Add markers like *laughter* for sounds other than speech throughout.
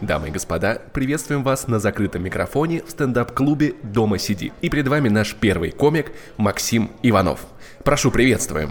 Дамы и господа, приветствуем вас на закрытом микрофоне в стендап-клубе «Дома сиди». И перед вами наш первый комик Максим Иванов. Прошу, приветствуем.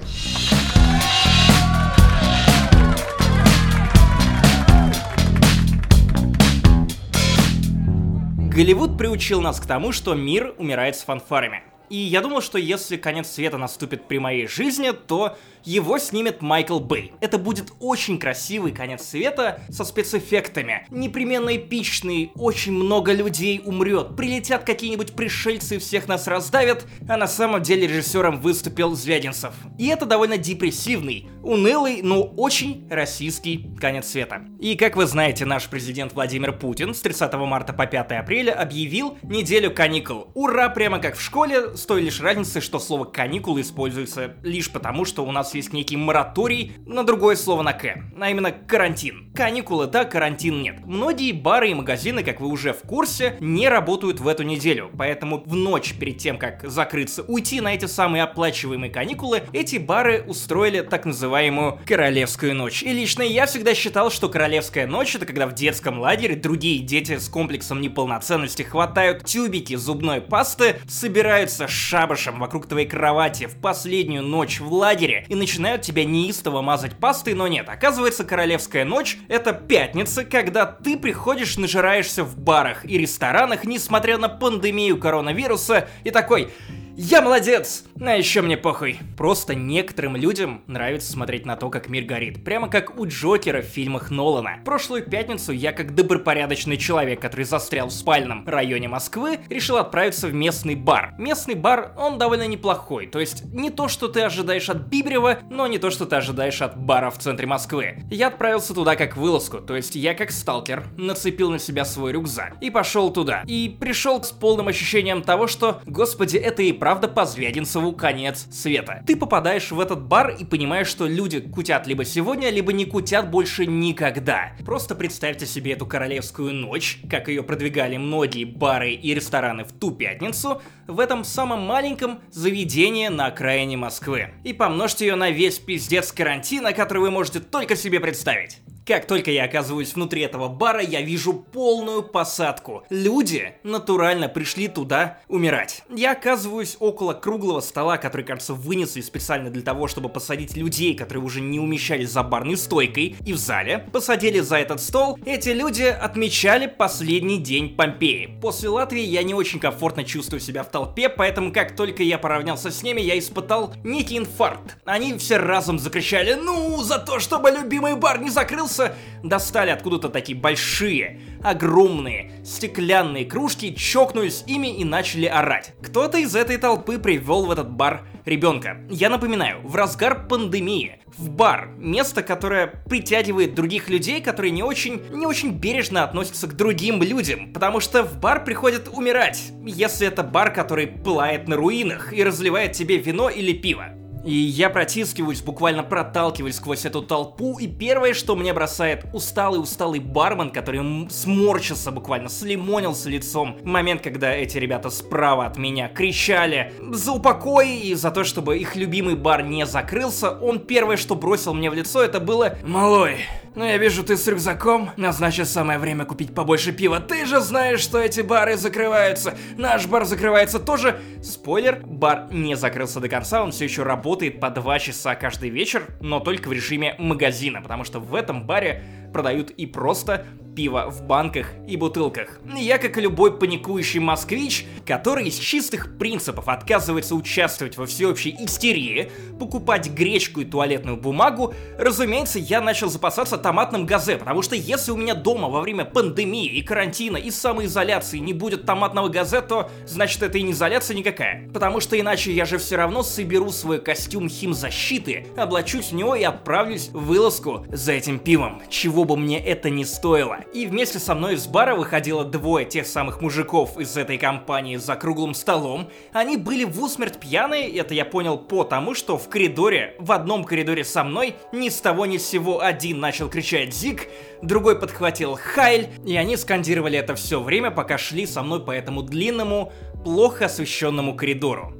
Голливуд приучил нас к тому, что мир умирает с фанфарами. И я думал, что если конец света наступит при моей жизни, то его снимет Майкл Бэй. Это будет очень красивый конец света со спецэффектами. Непременно эпичный, очень много людей умрет, прилетят какие-нибудь пришельцы и всех нас раздавят, а на самом деле режиссером выступил Звягинцев. И это довольно депрессивный, унылый, но очень российский конец света. И как вы знаете, наш президент Владимир Путин с 30 марта по 5 апреля объявил неделю каникул. Ура, прямо как в школе, с той лишь разницей, что слово каникулы используется лишь потому, что у нас есть некий мораторий на другое слово на «к», а именно карантин. Каникулы да, карантин нет. Многие бары и магазины, как вы уже в курсе, не работают в эту неделю, поэтому в ночь перед тем, как закрыться, уйти на эти самые оплачиваемые каникулы, эти бары устроили так называемую королевскую ночь. И лично я всегда считал, что королевская ночь это когда в детском лагере другие дети с комплексом неполноценности хватают тюбики зубной пасты, собираются шабашем вокруг твоей кровати в последнюю ночь в лагере и начинают тебя неистово мазать пастой, но нет. Оказывается, королевская ночь — это пятница, когда ты приходишь, нажираешься в барах и ресторанах, несмотря на пандемию коронавируса, и такой... Я молодец! А еще мне похуй. Просто некоторым людям нравится смотреть на то, как мир горит. Прямо как у Джокера в фильмах Нолана. Прошлую пятницу я, как добропорядочный человек, который застрял в спальном районе Москвы, решил отправиться в местный бар. Местный бар, он довольно неплохой. То есть не то, что ты ожидаешь от Биберева, но не то, что ты ожидаешь от бара в центре Москвы. Я отправился туда как вылазку. То есть я, как сталкер, нацепил на себя свой рюкзак и пошел туда. И пришел с полным ощущением того, что, господи, это и правда по Звягинцеву конец света. Ты попадаешь в этот бар и понимаешь, что люди кутят либо сегодня, либо не кутят больше никогда. Просто представьте себе эту королевскую ночь, как ее продвигали многие бары и рестораны в ту пятницу, в этом самом маленьком заведении на окраине Москвы. И помножьте ее на весь пиздец карантина, который вы можете только себе представить. Как только я оказываюсь внутри этого бара, я вижу полную посадку. Люди натурально пришли туда умирать. Я оказываюсь около круглого стола, который, кажется, вынесли специально для того, чтобы посадить людей, которые уже не умещались за барной стойкой, и в зале. Посадили за этот стол. Эти люди отмечали последний день Помпеи. После Латвии я не очень комфортно чувствую себя в толпе, поэтому как только я поравнялся с ними, я испытал некий инфаркт. Они все разом закричали «Ну, за то, чтобы любимый бар не закрылся!» Макса достали откуда-то такие большие, огромные, стеклянные кружки, чокнулись ими и начали орать. Кто-то из этой толпы привел в этот бар ребенка. Я напоминаю, в разгар пандемии, в бар, место, которое притягивает других людей, которые не очень, не очень бережно относятся к другим людям, потому что в бар приходят умирать, если это бар, который пылает на руинах и разливает тебе вино или пиво. И я протискиваюсь, буквально проталкиваюсь сквозь эту толпу, и первое, что мне бросает усталый-усталый бармен, который сморчился буквально, слимонился лицом. Момент, когда эти ребята справа от меня кричали за упокой и за то, чтобы их любимый бар не закрылся, он первое, что бросил мне в лицо, это было «Малой, ну я вижу, ты с рюкзаком, а значит самое время купить побольше пива. Ты же знаешь, что эти бары закрываются. Наш бар закрывается тоже. Спойлер, бар не закрылся до конца, он все еще работает по 2 часа каждый вечер, но только в режиме магазина, потому что в этом баре продают и просто пива в банках и бутылках. Я, как и любой паникующий москвич, который из чистых принципов отказывается участвовать во всеобщей истерии, покупать гречку и туалетную бумагу, разумеется, я начал запасаться томатным газе, потому что если у меня дома во время пандемии и карантина и самоизоляции не будет томатного газе, то значит это и не изоляция никакая. Потому что иначе я же все равно соберу свой костюм химзащиты, облачусь в него и отправлюсь в вылазку за этим пивом, чего бы мне это не стоило. И вместе со мной из бара выходило двое тех самых мужиков из этой компании за круглым столом. Они были в усмерть пьяные, это я понял по тому, что в коридоре, в одном коридоре со мной, ни с того ни с сего один начал кричать «Зик», другой подхватил «Хайль», и они скандировали это все время, пока шли со мной по этому длинному, плохо освещенному коридору.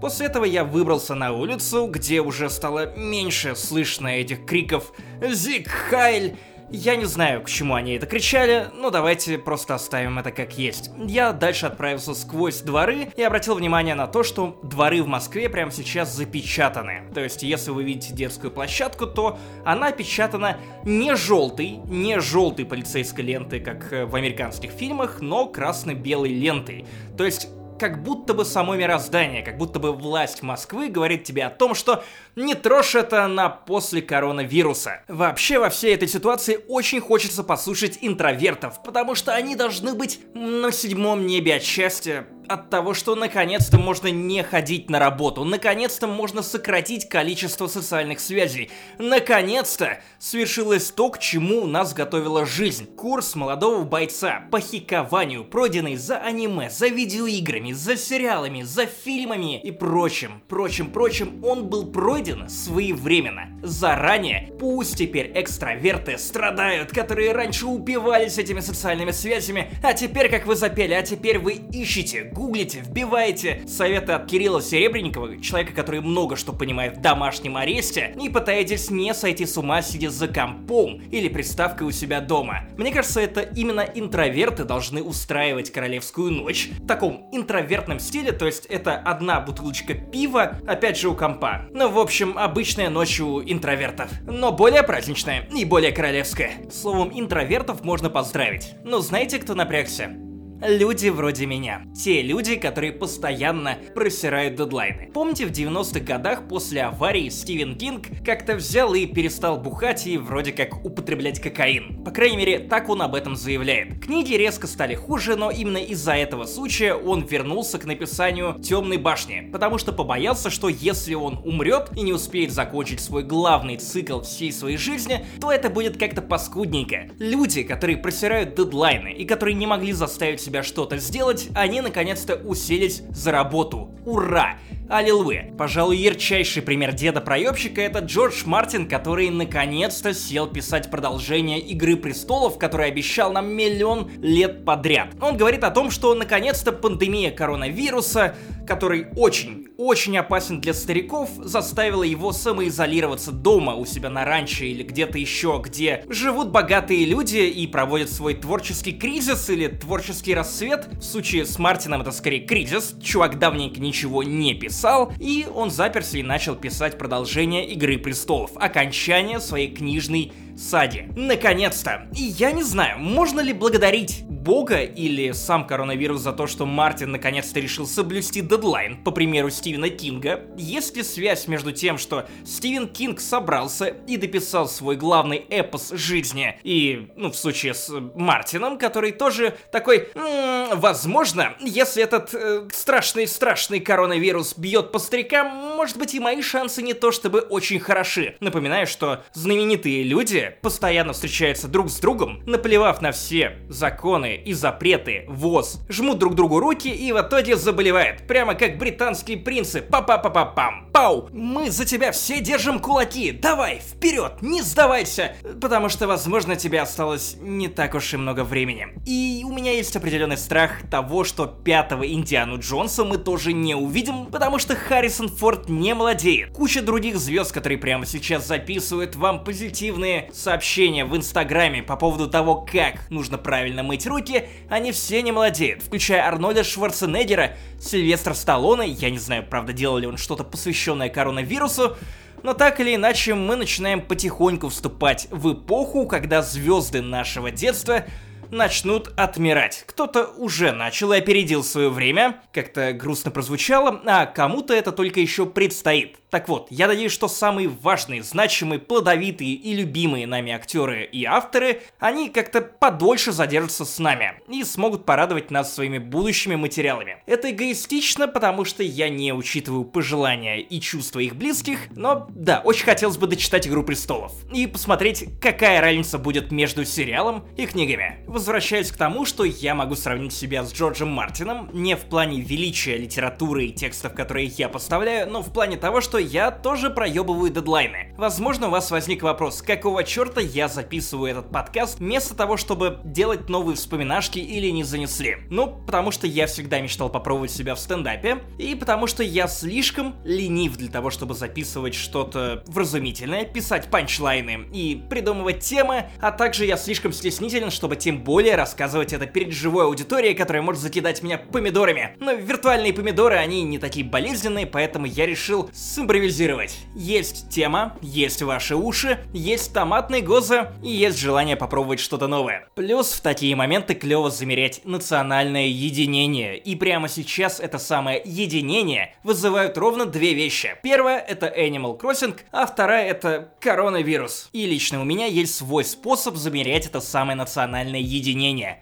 После этого я выбрался на улицу, где уже стало меньше слышно этих криков «Зик! Хайль!» Я не знаю, к чему они это кричали, но давайте просто оставим это как есть. Я дальше отправился сквозь дворы и обратил внимание на то, что дворы в Москве прямо сейчас запечатаны. То есть, если вы видите детскую площадку, то она опечатана не желтой, не желтой полицейской лентой, как э, в американских фильмах, но красно-белой лентой. То есть как будто бы само мироздание, как будто бы власть Москвы говорит тебе о том, что не трожь это на после коронавируса. Вообще во всей этой ситуации очень хочется послушать интровертов, потому что они должны быть на седьмом небе от счастья, от того, что наконец-то можно не ходить на работу, наконец-то можно сократить количество социальных связей, наконец-то свершилось то, к чему нас готовила жизнь. Курс молодого бойца по хикованию, пройденный за аниме, за видеоиграми, за сериалами, за фильмами и прочим, прочим, прочим, он был пройден своевременно, заранее. Пусть теперь экстраверты страдают, которые раньше упивались этими социальными связями, а теперь, как вы запели, а теперь вы ищете, гуглите, вбиваете советы от Кирилла Серебренникова, человека, который много что понимает в домашнем аресте, и пытаетесь не сойти с ума, сидя за компом или приставкой у себя дома. Мне кажется, это именно интроверты должны устраивать королевскую ночь в таком интровертном стиле, то есть это одна бутылочка пива, опять же у компа. Ну, в общем, обычная ночь у интровертов, но более праздничная и более королевская. Словом, интровертов можно поздравить. Но знаете, кто напрягся? Люди вроде меня. Те люди, которые постоянно просирают дедлайны. Помните, в 90-х годах после аварии Стивен Кинг как-то взял и перестал бухать и вроде как употреблять кокаин. По крайней мере, так он об этом заявляет. Книги резко стали хуже, но именно из-за этого случая он вернулся к написанию Темной башни, потому что побоялся, что если он умрет и не успеет закончить свой главный цикл всей своей жизни, то это будет как-то паскудненько. Люди, которые просирают дедлайны и которые не могли заставить себя что-то сделать, они наконец-то уселись за работу. Ура! Аллилуйя. Пожалуй, ярчайший пример деда-проебщика это Джордж Мартин, который наконец-то сел писать продолжение Игры Престолов, который обещал нам миллион лет подряд. Он говорит о том, что наконец-то пандемия коронавируса, который очень очень опасен для стариков, заставила его самоизолироваться дома у себя на ранчо или где-то еще, где живут богатые люди и проводят свой творческий кризис или творческий рассвет. В случае с Мартином это скорее кризис, чувак давненько ничего не писал, и он заперся и начал писать продолжение Игры Престолов, окончание своей книжной сади. Наконец-то! И я не знаю, можно ли благодарить бога или сам коронавирус за то, что Мартин наконец-то решил соблюсти дедлайн, по примеру Стивена Кинга? Есть ли связь между тем, что Стивен Кинг собрался и дописал свой главный эпос жизни, и, ну, в случае с Мартином, который тоже такой, м-м, возможно, если этот э, страшный-страшный коронавирус бьет по старикам, может быть и мои шансы не то чтобы очень хороши. Напоминаю, что знаменитые люди постоянно встречаются друг с другом, наплевав на все законы и запреты, ВОЗ, жмут друг другу руки и в итоге заболевают, прямо как британские принцы. Па-па-па-па-пам. Пау! Мы за тебя все держим кулаки. Давай, вперед, не сдавайся. Потому что, возможно, тебе осталось не так уж и много времени. И у меня есть определенный страх того, что пятого Индиану Джонса мы тоже не увидим, потому что Харрисон Форд не молодеет. Куча других звезд, которые прямо сейчас записывают вам позитивные сообщения в Инстаграме по поводу того, как нужно правильно мыть руки, они все не молодеют, включая Арнольда Шварценеггера, Сильвестра Сталлоне, я не знаю, правда, делал ли он что-то посвященное коронавирусу, но так или иначе мы начинаем потихоньку вступать в эпоху, когда звезды нашего детства начнут отмирать. Кто-то уже начал и опередил свое время, как-то грустно прозвучало, а кому-то это только еще предстоит. Так вот, я надеюсь, что самые важные, значимые, плодовитые и любимые нами актеры и авторы, они как-то подольше задержатся с нами и смогут порадовать нас своими будущими материалами. Это эгоистично, потому что я не учитываю пожелания и чувства их близких, но да, очень хотелось бы дочитать «Игру престолов» и посмотреть, какая разница будет между сериалом и книгами. Возвращаюсь к тому, что я могу сравнить себя с Джорджем Мартином не в плане величия литературы и текстов, которые я поставляю, но в плане того, что я тоже проебываю дедлайны. Возможно, у вас возник вопрос, какого черта я записываю этот подкаст вместо того, чтобы делать новые вспоминашки или не занесли? Ну, потому что я всегда мечтал попробовать себя в стендапе, и потому что я слишком ленив для того, чтобы записывать что-то вразумительное, писать панчлайны и придумывать темы, а также я слишком стеснителен, чтобы тем более рассказывать это перед живой аудиторией, которая может закидать меня помидорами. Но виртуальные помидоры, они не такие болезненные, поэтому я решил симпровизировать. Есть тема, есть ваши уши, есть томатный гоза и есть желание попробовать что-то новое. Плюс в такие моменты клево замерять национальное единение. И прямо сейчас это самое единение вызывают ровно две вещи. Первое это Animal Crossing, а вторая это коронавирус. И лично у меня есть свой способ замерять это самое национальное единение,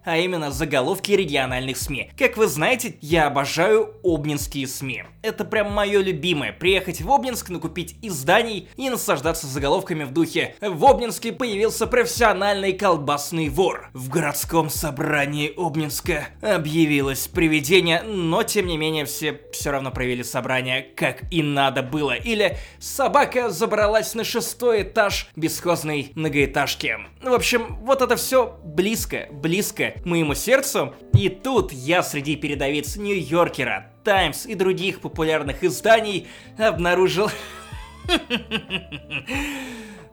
а именно заголовки региональных СМИ. Как вы знаете, я обожаю обнинские СМИ. Это прям мое любимое. Приехать в Обнинск, накупить изданий и наслаждаться заголовками в духе «В Обнинске появился профессиональный колбасный вор». В городском собрании Обнинска объявилось привидение, но тем не менее все все равно провели собрание как и надо было. Или собака забралась на шестой этаж бесхозной многоэтажки. В общем, вот это все близко, близко моему сердцу. И тут я среди передовиц Нью-Йоркера, Таймс и других популярных изданий обнаружил *laughs*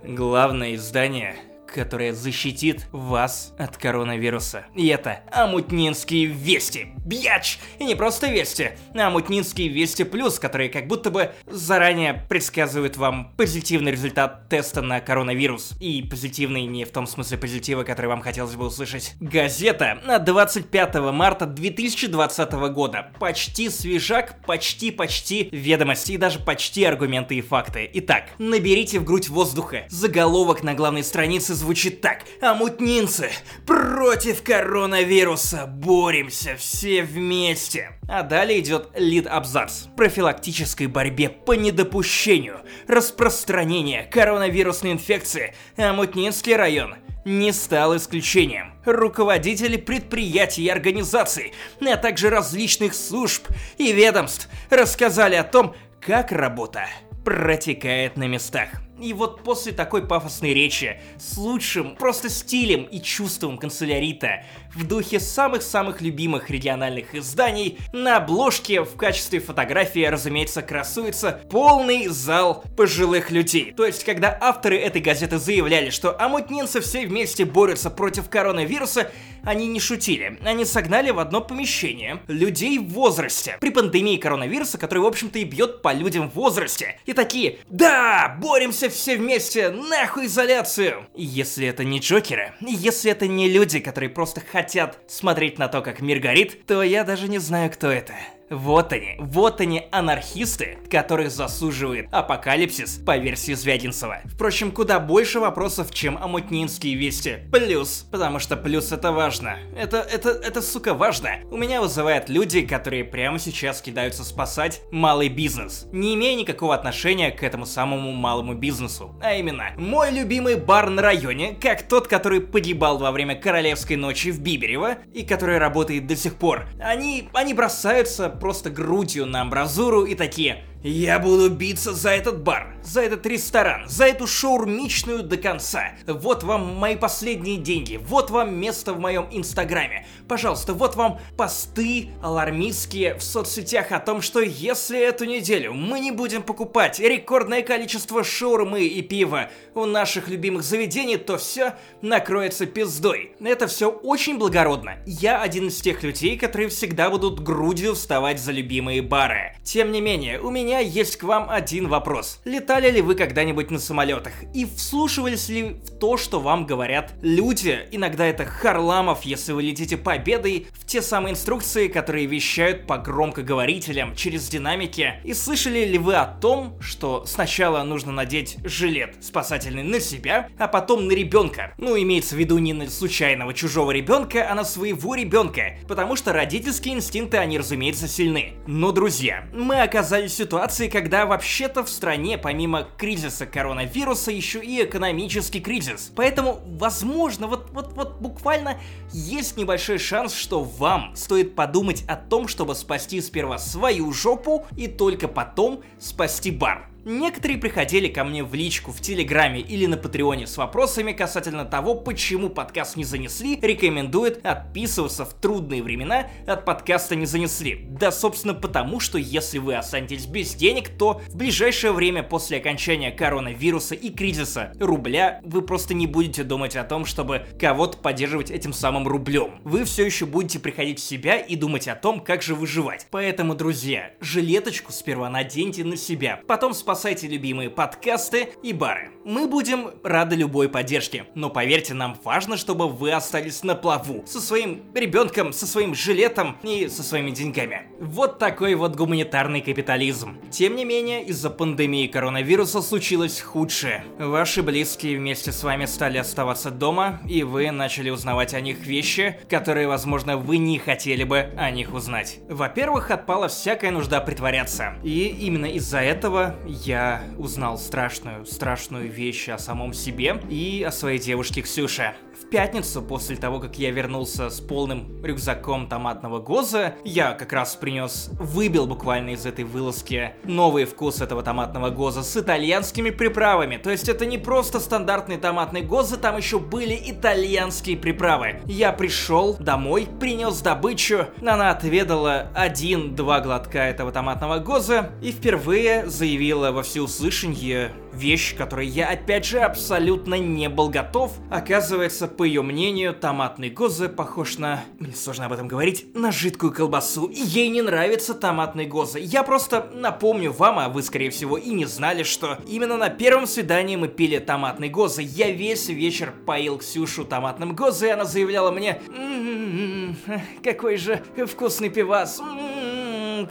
главное издание которая защитит вас от коронавируса. И это Амутнинские Вести. Бьяч! И не просто Вести, а Амутнинские Вести Плюс, которые как будто бы заранее предсказывают вам позитивный результат теста на коронавирус. И позитивный не в том смысле позитива, который вам хотелось бы услышать. Газета на 25 марта 2020 года. Почти свежак, почти-почти ведомости и даже почти аргументы и факты. Итак, наберите в грудь воздуха. Заголовок на главной странице звучит звучит так. Амутнинцы, против коронавируса боремся все вместе. А далее идет лид-абзац. Профилактической борьбе по недопущению распространения коронавирусной инфекции Амутнинский район не стал исключением. Руководители предприятий и организаций, а также различных служб и ведомств рассказали о том, как работа протекает на местах. И вот после такой пафосной речи, с лучшим просто стилем и чувством канцелярита, в духе самых-самых любимых региональных изданий, на обложке в качестве фотографии, разумеется, красуется полный зал пожилых людей. То есть, когда авторы этой газеты заявляли, что амутнинцы все вместе борются против коронавируса, они не шутили. Они согнали в одно помещение людей в возрасте. При пандемии коронавируса, который, в общем-то, и бьет по людям в возрасте. И такие, да, боремся все вместе, нахуй изоляцию. Если это не Джокеры, если это не люди, которые просто хотят смотреть на то, как мир горит, то я даже не знаю, кто это. Вот они, вот они анархисты, которых засуживает апокалипсис по версии Звягинцева. Впрочем, куда больше вопросов, чем амутнинские вести. Плюс, потому что плюс это важно. Это, это, это, сука, важно. У меня вызывают люди, которые прямо сейчас кидаются спасать малый бизнес, не имея никакого отношения к этому самому малому бизнесу. А именно, мой любимый бар на районе, как тот, который погибал во время королевской ночи в Биберево, и который работает до сих пор. Они, они бросаются просто грудью на амбразуру и такие я буду биться за этот бар, за этот ресторан, за эту шаурмичную до конца. Вот вам мои последние деньги, вот вам место в моем инстаграме. Пожалуйста, вот вам посты алармистские в соцсетях о том, что если эту неделю мы не будем покупать рекордное количество шаурмы и пива у наших любимых заведений, то все накроется пиздой. Это все очень благородно. Я один из тех людей, которые всегда будут грудью вставать за любимые бары. Тем не менее, у меня меня есть к вам один вопрос. Летали ли вы когда-нибудь на самолетах? И вслушивались ли в то, что вам говорят люди? Иногда это Харламов, если вы летите победой, в те самые инструкции, которые вещают по громкоговорителям через динамики. И слышали ли вы о том, что сначала нужно надеть жилет спасательный на себя, а потом на ребенка? Ну, имеется в виду не на случайного чужого ребенка, а на своего ребенка, потому что родительские инстинкты, они, разумеется, сильны. Но, друзья, мы оказались в ситуации, ситуации, когда вообще-то в стране помимо кризиса коронавируса еще и экономический кризис. Поэтому, возможно, вот, вот, вот буквально есть небольшой шанс, что вам стоит подумать о том, чтобы спасти сперва свою жопу и только потом спасти бар. Некоторые приходили ко мне в личку в Телеграме или на Патреоне с вопросами касательно того, почему подкаст не занесли, рекомендуют отписываться в трудные времена от подкаста не занесли. Да, собственно, потому что если вы останетесь без денег, то в ближайшее время после окончания коронавируса и кризиса рубля вы просто не будете думать о том, чтобы кого-то поддерживать этим самым рублем. Вы все еще будете приходить в себя и думать о том, как же выживать. Поэтому, друзья, жилеточку сперва наденьте на себя, потом спасайте спасайте любимые подкасты и бары. Мы будем рады любой поддержке, но поверьте, нам важно, чтобы вы остались на плаву со своим ребенком, со своим жилетом и со своими деньгами. Вот такой вот гуманитарный капитализм. Тем не менее, из-за пандемии коронавируса случилось худшее. Ваши близкие вместе с вами стали оставаться дома, и вы начали узнавать о них вещи, которые, возможно, вы не хотели бы о них узнать. Во-первых, отпала всякая нужда притворяться. И именно из-за этого я узнал страшную, страшную вещь о самом себе и о своей девушке Ксюше. В пятницу, после того, как я вернулся с полным рюкзаком томатного гоза, я как раз принес, выбил буквально из этой вылазки новый вкус этого томатного гоза с итальянскими приправами. То есть это не просто стандартный томатный гоза, там еще были итальянские приправы. Я пришел домой, принес добычу, она отведала один-два глотка этого томатного гоза и впервые заявила во всеуслышание вещь, которой я опять же абсолютно не был готов. Оказывается, по ее мнению, томатный гозе похож на... Мне сложно об этом говорить. На жидкую колбасу. Ей не нравится томатный гозе. Я просто напомню вам, а вы, скорее всего, и не знали, что именно на первом свидании мы пили томатный гозе. Я весь вечер поил Ксюшу томатным гозе, и она заявляла мне... «М-м-м, какой же вкусный пивас.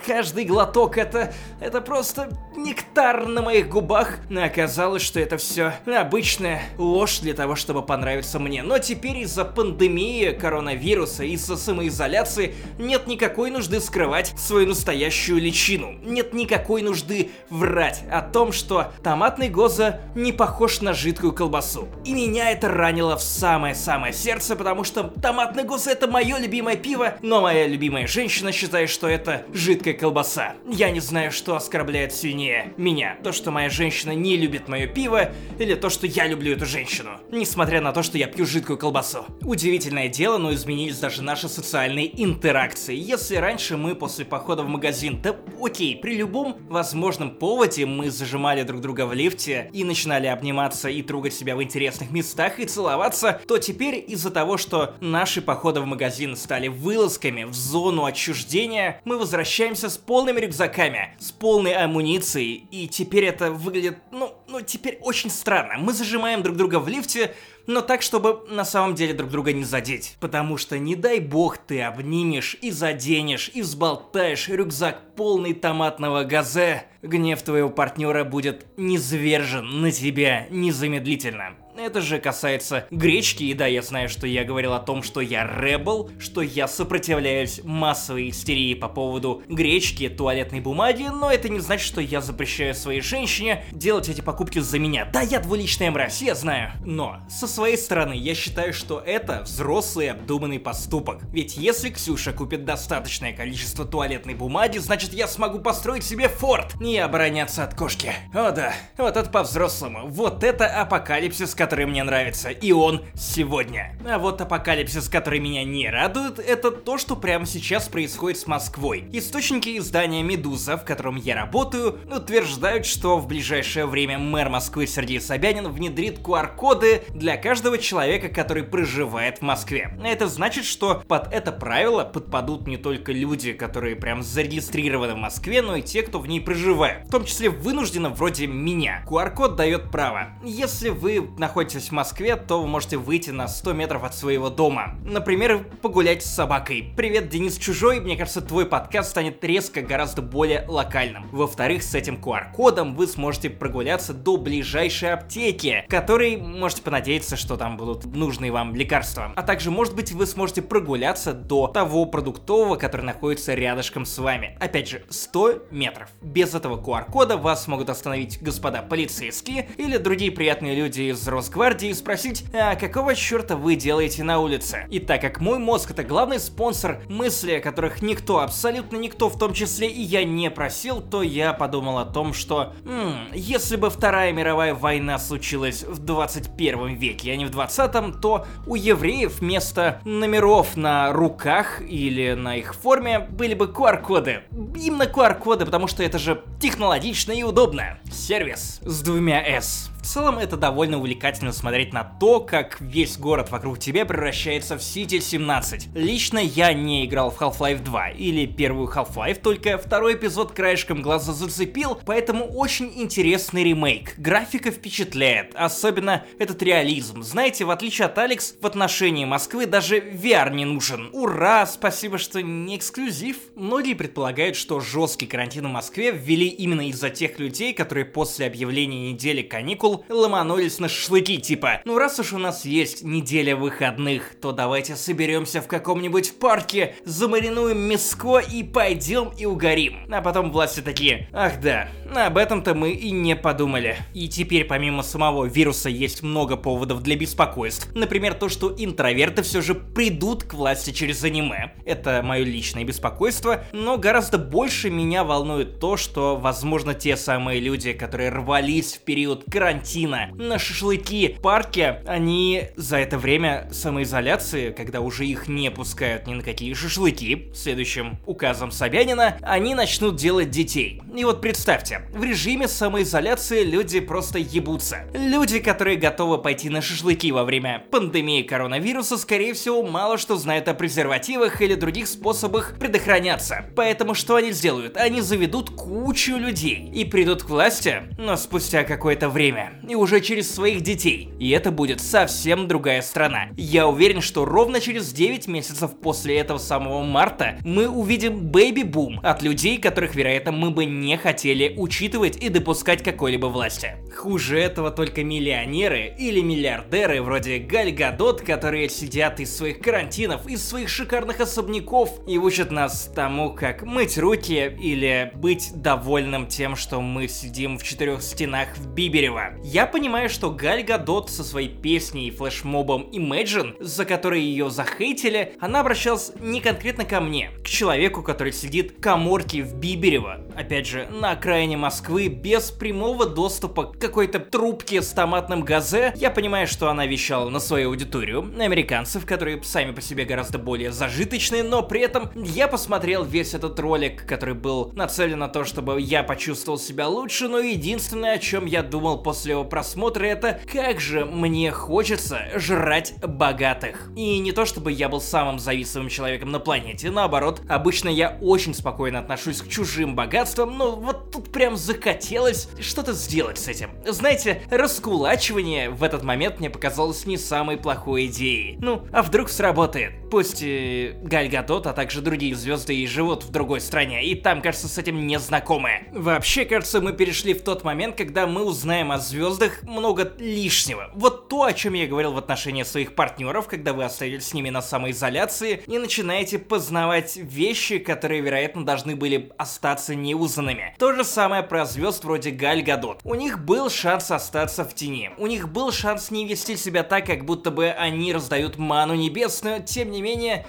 Каждый глоток это... это просто нектар на моих губах. Оказалось, что это все обычная ложь для того, чтобы понравиться мне. Но теперь из-за пандемии, коронавируса, из-за самоизоляции нет никакой нужды скрывать свою настоящую личину. Нет никакой нужды врать о том, что томатный гоза не похож на жидкую колбасу. И меня это ранило в самое-самое сердце, потому что томатный гоза это мое любимое пиво, но моя любимая женщина считает, что это жидкая колбаса. Я не знаю, что оскорбляет сильнее меня. То, что моя женщина не любит мое пиво, или то, что я люблю эту женщину. Несмотря на то, что я пью жидкую колбасу. Удивительное дело, но изменились даже наши социальные интеракции. Если раньше мы после похода в магазин, да окей, при любом возможном поводе мы зажимали друг друга в лифте и начинали обниматься и трогать себя в интересных местах и целоваться, то теперь из-за того, что наши походы в магазин стали вылазками в зону отчуждения, мы возвращаемся с полными рюкзаками, с полной амуницией, и теперь это выглядит, ну, ну, теперь очень странно. Мы зажимаем друг друга в лифте, но так, чтобы на самом деле друг друга не задеть. Потому что не дай бог ты обнимешь и заденешь и взболтаешь рюкзак полный томатного газе, гнев твоего партнера будет низвержен на тебя незамедлительно. Это же касается гречки, и да, я знаю, что я говорил о том, что я ребел, что я сопротивляюсь массовой истерии по поводу гречки, туалетной бумаги, но это не значит, что я запрещаю своей женщине делать эти покупки за меня. Да, я двуличная мразь, я знаю. Но, со своей стороны, я считаю, что это взрослый обдуманный поступок. Ведь если Ксюша купит достаточное количество туалетной бумаги, значит я смогу построить себе форт и обороняться от кошки. О да, вот это по-взрослому. Вот это апокалипсис, мне нравится, и он сегодня. А вот апокалипсис, который меня не радует, это то, что прямо сейчас происходит с Москвой. Источники издания «Медуза», в котором я работаю, утверждают, что в ближайшее время мэр Москвы Сергей Собянин внедрит QR-коды для каждого человека, который проживает в Москве. Это значит, что под это правило подпадут не только люди, которые прям зарегистрированы в Москве, но и те, кто в ней проживает. В том числе вынужденно вроде меня. QR-код дает право. Если вы находитесь находитесь в Москве, то вы можете выйти на 100 метров от своего дома. Например, погулять с собакой. Привет, Денис Чужой, мне кажется, твой подкаст станет резко гораздо более локальным. Во-вторых, с этим QR-кодом вы сможете прогуляться до ближайшей аптеки, которой можете понадеяться, что там будут нужные вам лекарства. А также, может быть, вы сможете прогуляться до того продуктового, который находится рядышком с вами. Опять же, 100 метров. Без этого QR-кода вас могут остановить господа полицейские или другие приятные люди из Росгвардии и спросить, а какого черта вы делаете на улице? И так как мой мозг это главный спонсор, мысли о которых никто, абсолютно никто, в том числе и я не просил, то я подумал о том, что, м если бы Вторая мировая война случилась в 21 веке, а не в 20 то у евреев вместо номеров на руках или на их форме были бы QR-коды. Именно QR-коды, потому что это же технологично и удобно. Сервис с двумя S. В целом это довольно увлекательно смотреть на то, как весь город вокруг тебя превращается в City 17. Лично я не играл в Half-Life 2 или первую Half-Life, только второй эпизод краешком глаза зацепил, поэтому очень интересный ремейк. Графика впечатляет, особенно этот реализм. Знаете, в отличие от Алекс, в отношении Москвы даже VR не нужен. Ура, спасибо, что не эксклюзив. Многие предполагают, что жесткий карантин в Москве ввели именно из-за тех людей, которые после объявления недели каникул ломанулись на шашлыки, типа, ну раз уж у нас есть неделя выходных, то давайте соберемся в каком-нибудь парке, замаринуем мяско и пойдем и угорим. А потом власти такие, ах да, об этом-то мы и не подумали. И теперь помимо самого вируса есть много поводов для беспокойств. Например, то, что интроверты все же придут к власти через аниме. Это мое личное беспокойство, но гораздо больше меня волнует то, что, возможно, те самые люди, которые рвались в период карантина, карантина, на шашлыки, парке, они за это время самоизоляции, когда уже их не пускают ни на какие шашлыки, следующим указом Собянина, они начнут делать детей. И вот представьте, в режиме самоизоляции люди просто ебутся. Люди, которые готовы пойти на шашлыки во время пандемии коронавируса, скорее всего, мало что знают о презервативах или других способах предохраняться. Поэтому что они сделают? Они заведут кучу людей и придут к власти, но спустя какое-то время и уже через своих детей. И это будет совсем другая страна. Я уверен, что ровно через 9 месяцев после этого самого марта мы увидим бэби-бум от людей, которых, вероятно, мы бы не хотели учитывать и допускать какой-либо власти. Хуже этого только миллионеры или миллиардеры вроде Галь Гадот, которые сидят из своих карантинов, из своих шикарных особняков и учат нас тому, как мыть руки или быть довольным тем, что мы сидим в четырех стенах в Биберево. Я понимаю, что Галь Гадот со своей песней и флешмобом Imagine, за который ее захейтили, она обращалась не конкретно ко мне, к человеку, который сидит в коморке в Биберево, опять же, на окраине Москвы, без прямого доступа к какой-то трубке с томатным газе. Я понимаю, что она вещала на свою аудиторию, на американцев, которые сами по себе гораздо более зажиточные, но при этом я посмотрел весь этот ролик, который был нацелен на то, чтобы я почувствовал себя лучше, но единственное, о чем я думал после своего просмотра это как же мне хочется жрать богатых. И не то чтобы я был самым завистливым человеком на планете, наоборот, обычно я очень спокойно отношусь к чужим богатствам, но вот тут прям захотелось что-то сделать с этим. Знаете, раскулачивание в этот момент мне показалось не самой плохой идеей. Ну, а вдруг сработает? Пусть и Галь Гадот, а также другие звезды и живут в другой стране, и там, кажется, с этим не знакомы. Вообще, кажется, мы перешли в тот момент, когда мы узнаем о звездах много лишнего. Вот то, о чем я говорил в отношении своих партнеров, когда вы остаетесь с ними на самоизоляции и начинаете познавать вещи, которые, вероятно, должны были остаться неузнанными. То же самое про звезд вроде Галь Гадот. У них был шанс остаться в тени. У них был шанс не вести себя так, как будто бы они раздают ману небесную. Тем не менее,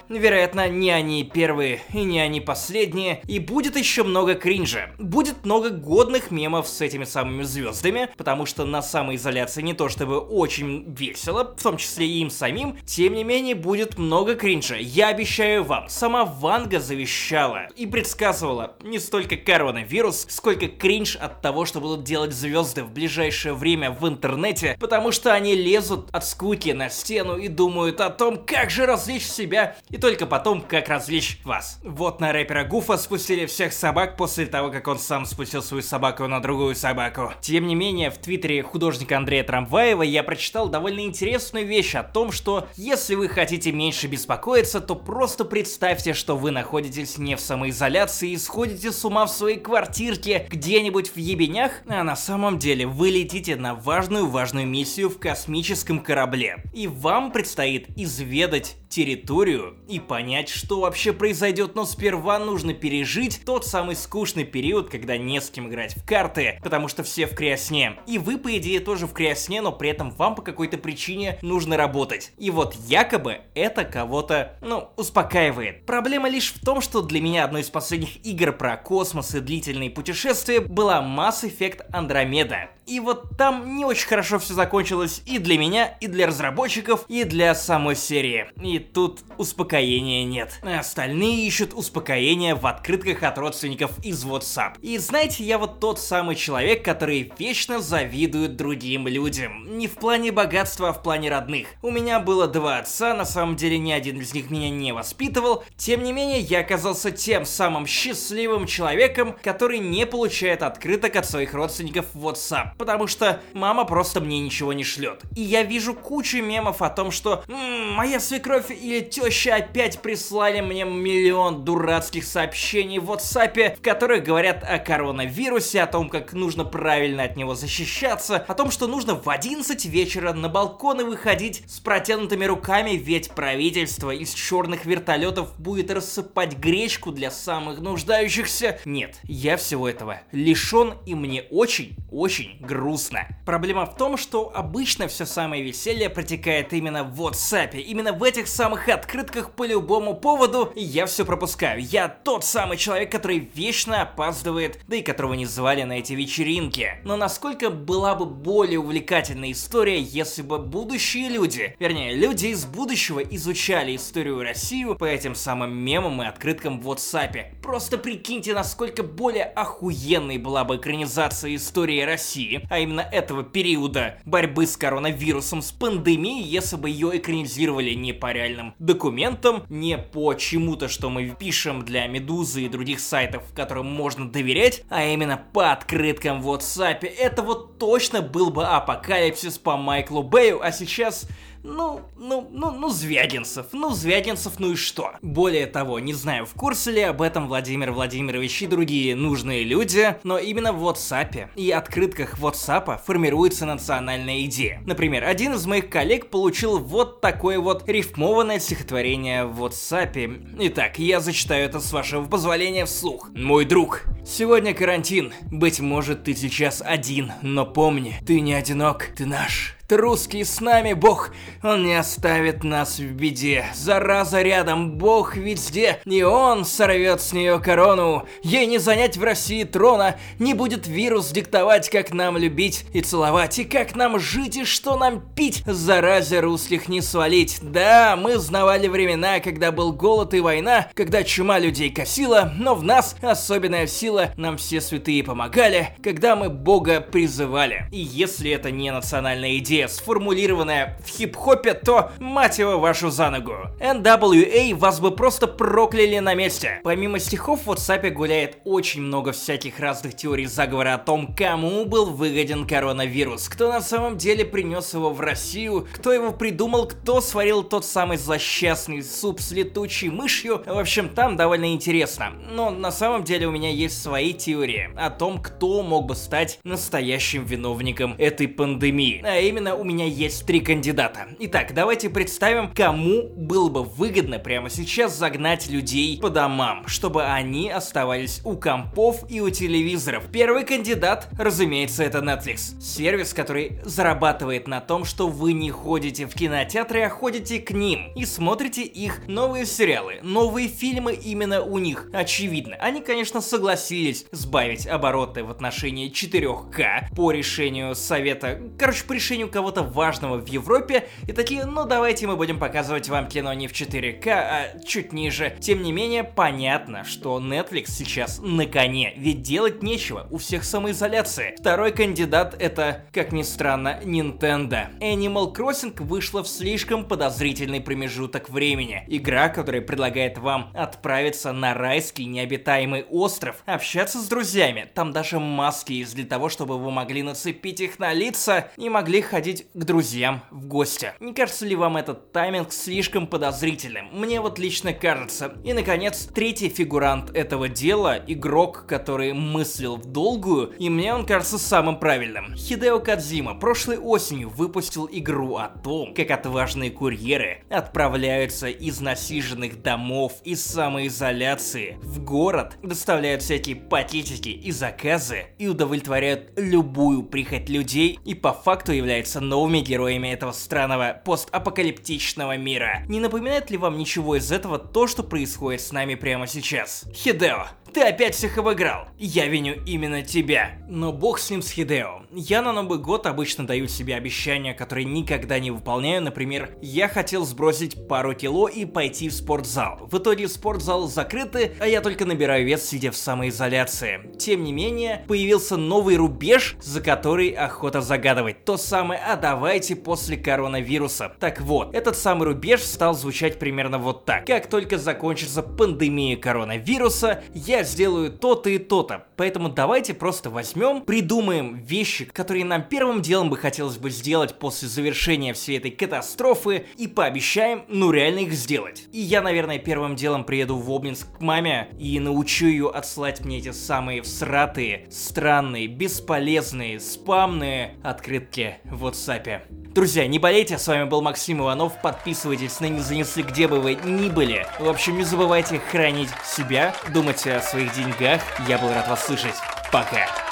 вероятно, не они первые и не они последние. И будет еще много кринжа. Будет много годных мемов с этими самыми звездами, потому что на самоизоляции не то чтобы очень весело, в том числе и им самим, тем не менее будет много кринжа. Я обещаю вам, сама Ванга завещала и предсказывала не столько коронавирус, сколько кринж от того, что будут делать звезды в ближайшее время в интернете, потому что они лезут от скуки на стену и думают о том, как же развлечь себя и только потом, как развлечь вас. Вот на рэпера Гуфа спустили всех собак после того, как он сам спустил свою собаку на другую собаку. Тем не менее, в твиттере художника Андрея Трамваева я прочитал довольно интересную вещь о том, что если вы хотите меньше беспокоиться, то просто представьте, что вы находитесь не в самоизоляции и сходите с ума в своей квартирке где-нибудь в ебенях, а на самом деле вы летите на важную-важную миссию в космическом корабле. И вам предстоит изведать территорию и понять, что вообще произойдет, но сперва нужно пережить тот самый скучный период, когда не с кем играть в карты, потому что все в криосне. И вы, по идее, тоже в криосне, но при этом вам по какой-то причине нужно работать. И вот якобы это кого-то, ну, успокаивает. Проблема лишь в том, что для меня одной из последних игр про космос и длительные путешествия была Mass Effect Andromeda. И вот там не очень хорошо все закончилось и для меня, и для разработчиков, и для самой серии. И тут успокоения нет. Остальные ищут успокоения в открытках от родственников из WhatsApp. И знаете, я вот тот самый человек, который вечно завидует другим людям. Не в плане богатства, а в плане родных. У меня было два отца, на самом деле ни один из них меня не воспитывал. Тем не менее, я оказался тем самым счастливым человеком, который не получает открыток от своих родственников в WhatsApp потому что мама просто мне ничего не шлет. И я вижу кучу мемов о том, что «М-м, моя свекровь или теща опять прислали мне миллион дурацких сообщений в WhatsApp, в которых говорят о коронавирусе, о том, как нужно правильно от него защищаться, о том, что нужно в 11 вечера на балконы выходить с протянутыми руками, ведь правительство из черных вертолетов будет рассыпать гречку для самых нуждающихся. Нет, я всего этого лишен, и мне очень, очень грустно. Проблема в том, что обычно все самое веселье протекает именно в WhatsApp. Именно в этих самых открытках по любому поводу я все пропускаю. Я тот самый человек, который вечно опаздывает, да и которого не звали на эти вечеринки. Но насколько была бы более увлекательная история, если бы будущие люди, вернее, люди из будущего изучали историю России по этим самым мемам и открыткам в WhatsApp. Просто прикиньте, насколько более охуенной была бы экранизация истории России, а именно этого периода борьбы с коронавирусом, с пандемией, если бы ее экранизировали не по реальным документам, не по чему-то, что мы пишем для Медузы и других сайтов, которым можно доверять, а именно по открыткам в WhatsApp. Это вот точно был бы апокалипсис по Майклу Бэю, а сейчас ну, ну, ну, ну, Звягинцев. Ну, Звягинцев, ну и что? Более того, не знаю, в курсе ли об этом Владимир Владимирович и другие нужные люди, но именно в WhatsApp и открытках WhatsApp формируется национальная идея. Например, один из моих коллег получил вот такое вот рифмованное стихотворение в WhatsApp. Итак, я зачитаю это с вашего позволения вслух. Мой друг, сегодня карантин. Быть может, ты сейчас один, но помни, ты не одинок, ты наш. Ты с нами, Бог, Он не оставит нас в беде. Зараза рядом, Бог везде, и Он сорвет с нее корону. Ей не занять в России трона, не будет вирус диктовать, как нам любить и целовать, и как нам жить, и что нам пить. Заразе русских не свалить. Да, мы знавали времена, когда был голод и война, когда чума людей косила, но в нас особенная сила, нам все святые помогали, когда мы Бога призывали. И если это не национальная идея, идея, сформулированная в хип-хопе, то мать его вашу за ногу. NWA вас бы просто прокляли на месте. Помимо стихов в WhatsApp гуляет очень много всяких разных теорий заговора о том, кому был выгоден коронавирус, кто на самом деле принес его в Россию, кто его придумал, кто сварил тот самый злосчастный суп с летучей мышью. В общем, там довольно интересно. Но на самом деле у меня есть свои теории о том, кто мог бы стать настоящим виновником этой пандемии. А именно Уверена, у меня есть три кандидата. Итак, давайте представим, кому было бы выгодно прямо сейчас загнать людей по домам, чтобы они оставались у компов и у телевизоров. Первый кандидат, разумеется, это Netflix. Сервис, который зарабатывает на том, что вы не ходите в кинотеатры, а ходите к ним и смотрите их новые сериалы, новые фильмы именно у них. Очевидно, они, конечно, согласились сбавить обороты в отношении 4К по решению совета, короче, по решению кого-то важного в Европе и такие, ну давайте мы будем показывать вам кино не в 4К, а чуть ниже. Тем не менее, понятно, что Netflix сейчас на коне, ведь делать нечего, у всех самоизоляция. Второй кандидат это, как ни странно, Nintendo. Animal Crossing вышла в слишком подозрительный промежуток времени. Игра, которая предлагает вам отправиться на райский необитаемый остров, общаться с друзьями. Там даже маски есть для того, чтобы вы могли нацепить их на лица и могли ходить к друзьям в гости. Не кажется ли вам этот тайминг слишком подозрительным? Мне вот лично кажется. И, наконец, третий фигурант этого дела, игрок, который мыслил в долгую, и мне он кажется самым правильным. Хидео Кадзима прошлой осенью выпустил игру о том, как отважные курьеры отправляются из насиженных домов и самоизоляции в город, доставляют всякие пакетики и заказы и удовлетворяют любую прихоть людей и по факту являются новыми героями этого странного постапокалиптичного мира. Не напоминает ли вам ничего из этого то, что происходит с нами прямо сейчас? Хидео, ты опять всех обыграл. Я виню именно тебя. Но бог с ним с Хидео. Я на Новый год обычно даю себе обещания, которые никогда не выполняю. Например, я хотел сбросить пару кило и пойти в спортзал. В итоге спортзал закрыты, а я только набираю вес, сидя в самоизоляции. Тем не менее, появился новый рубеж, за который охота загадывать. То самое «А давайте после коронавируса». Так вот, этот самый рубеж стал звучать примерно вот так. Как только закончится пандемия коронавируса, я сделаю то-то и то-то. Поэтому давайте просто возьмем, придумаем вещи, которые нам первым делом бы хотелось бы сделать после завершения всей этой катастрофы и пообещаем, ну реально их сделать. И я, наверное, первым делом приеду в Обнинск к маме и научу ее отслать мне эти самые всратые, странные, бесполезные, спамные открытки в WhatsApp. Друзья, не болейте, с вами был Максим Иванов, подписывайтесь на «Не занесли», где бы вы ни были. В общем, не забывайте хранить себя, думать о своих деньгах, я был рад вас слышать. Пока!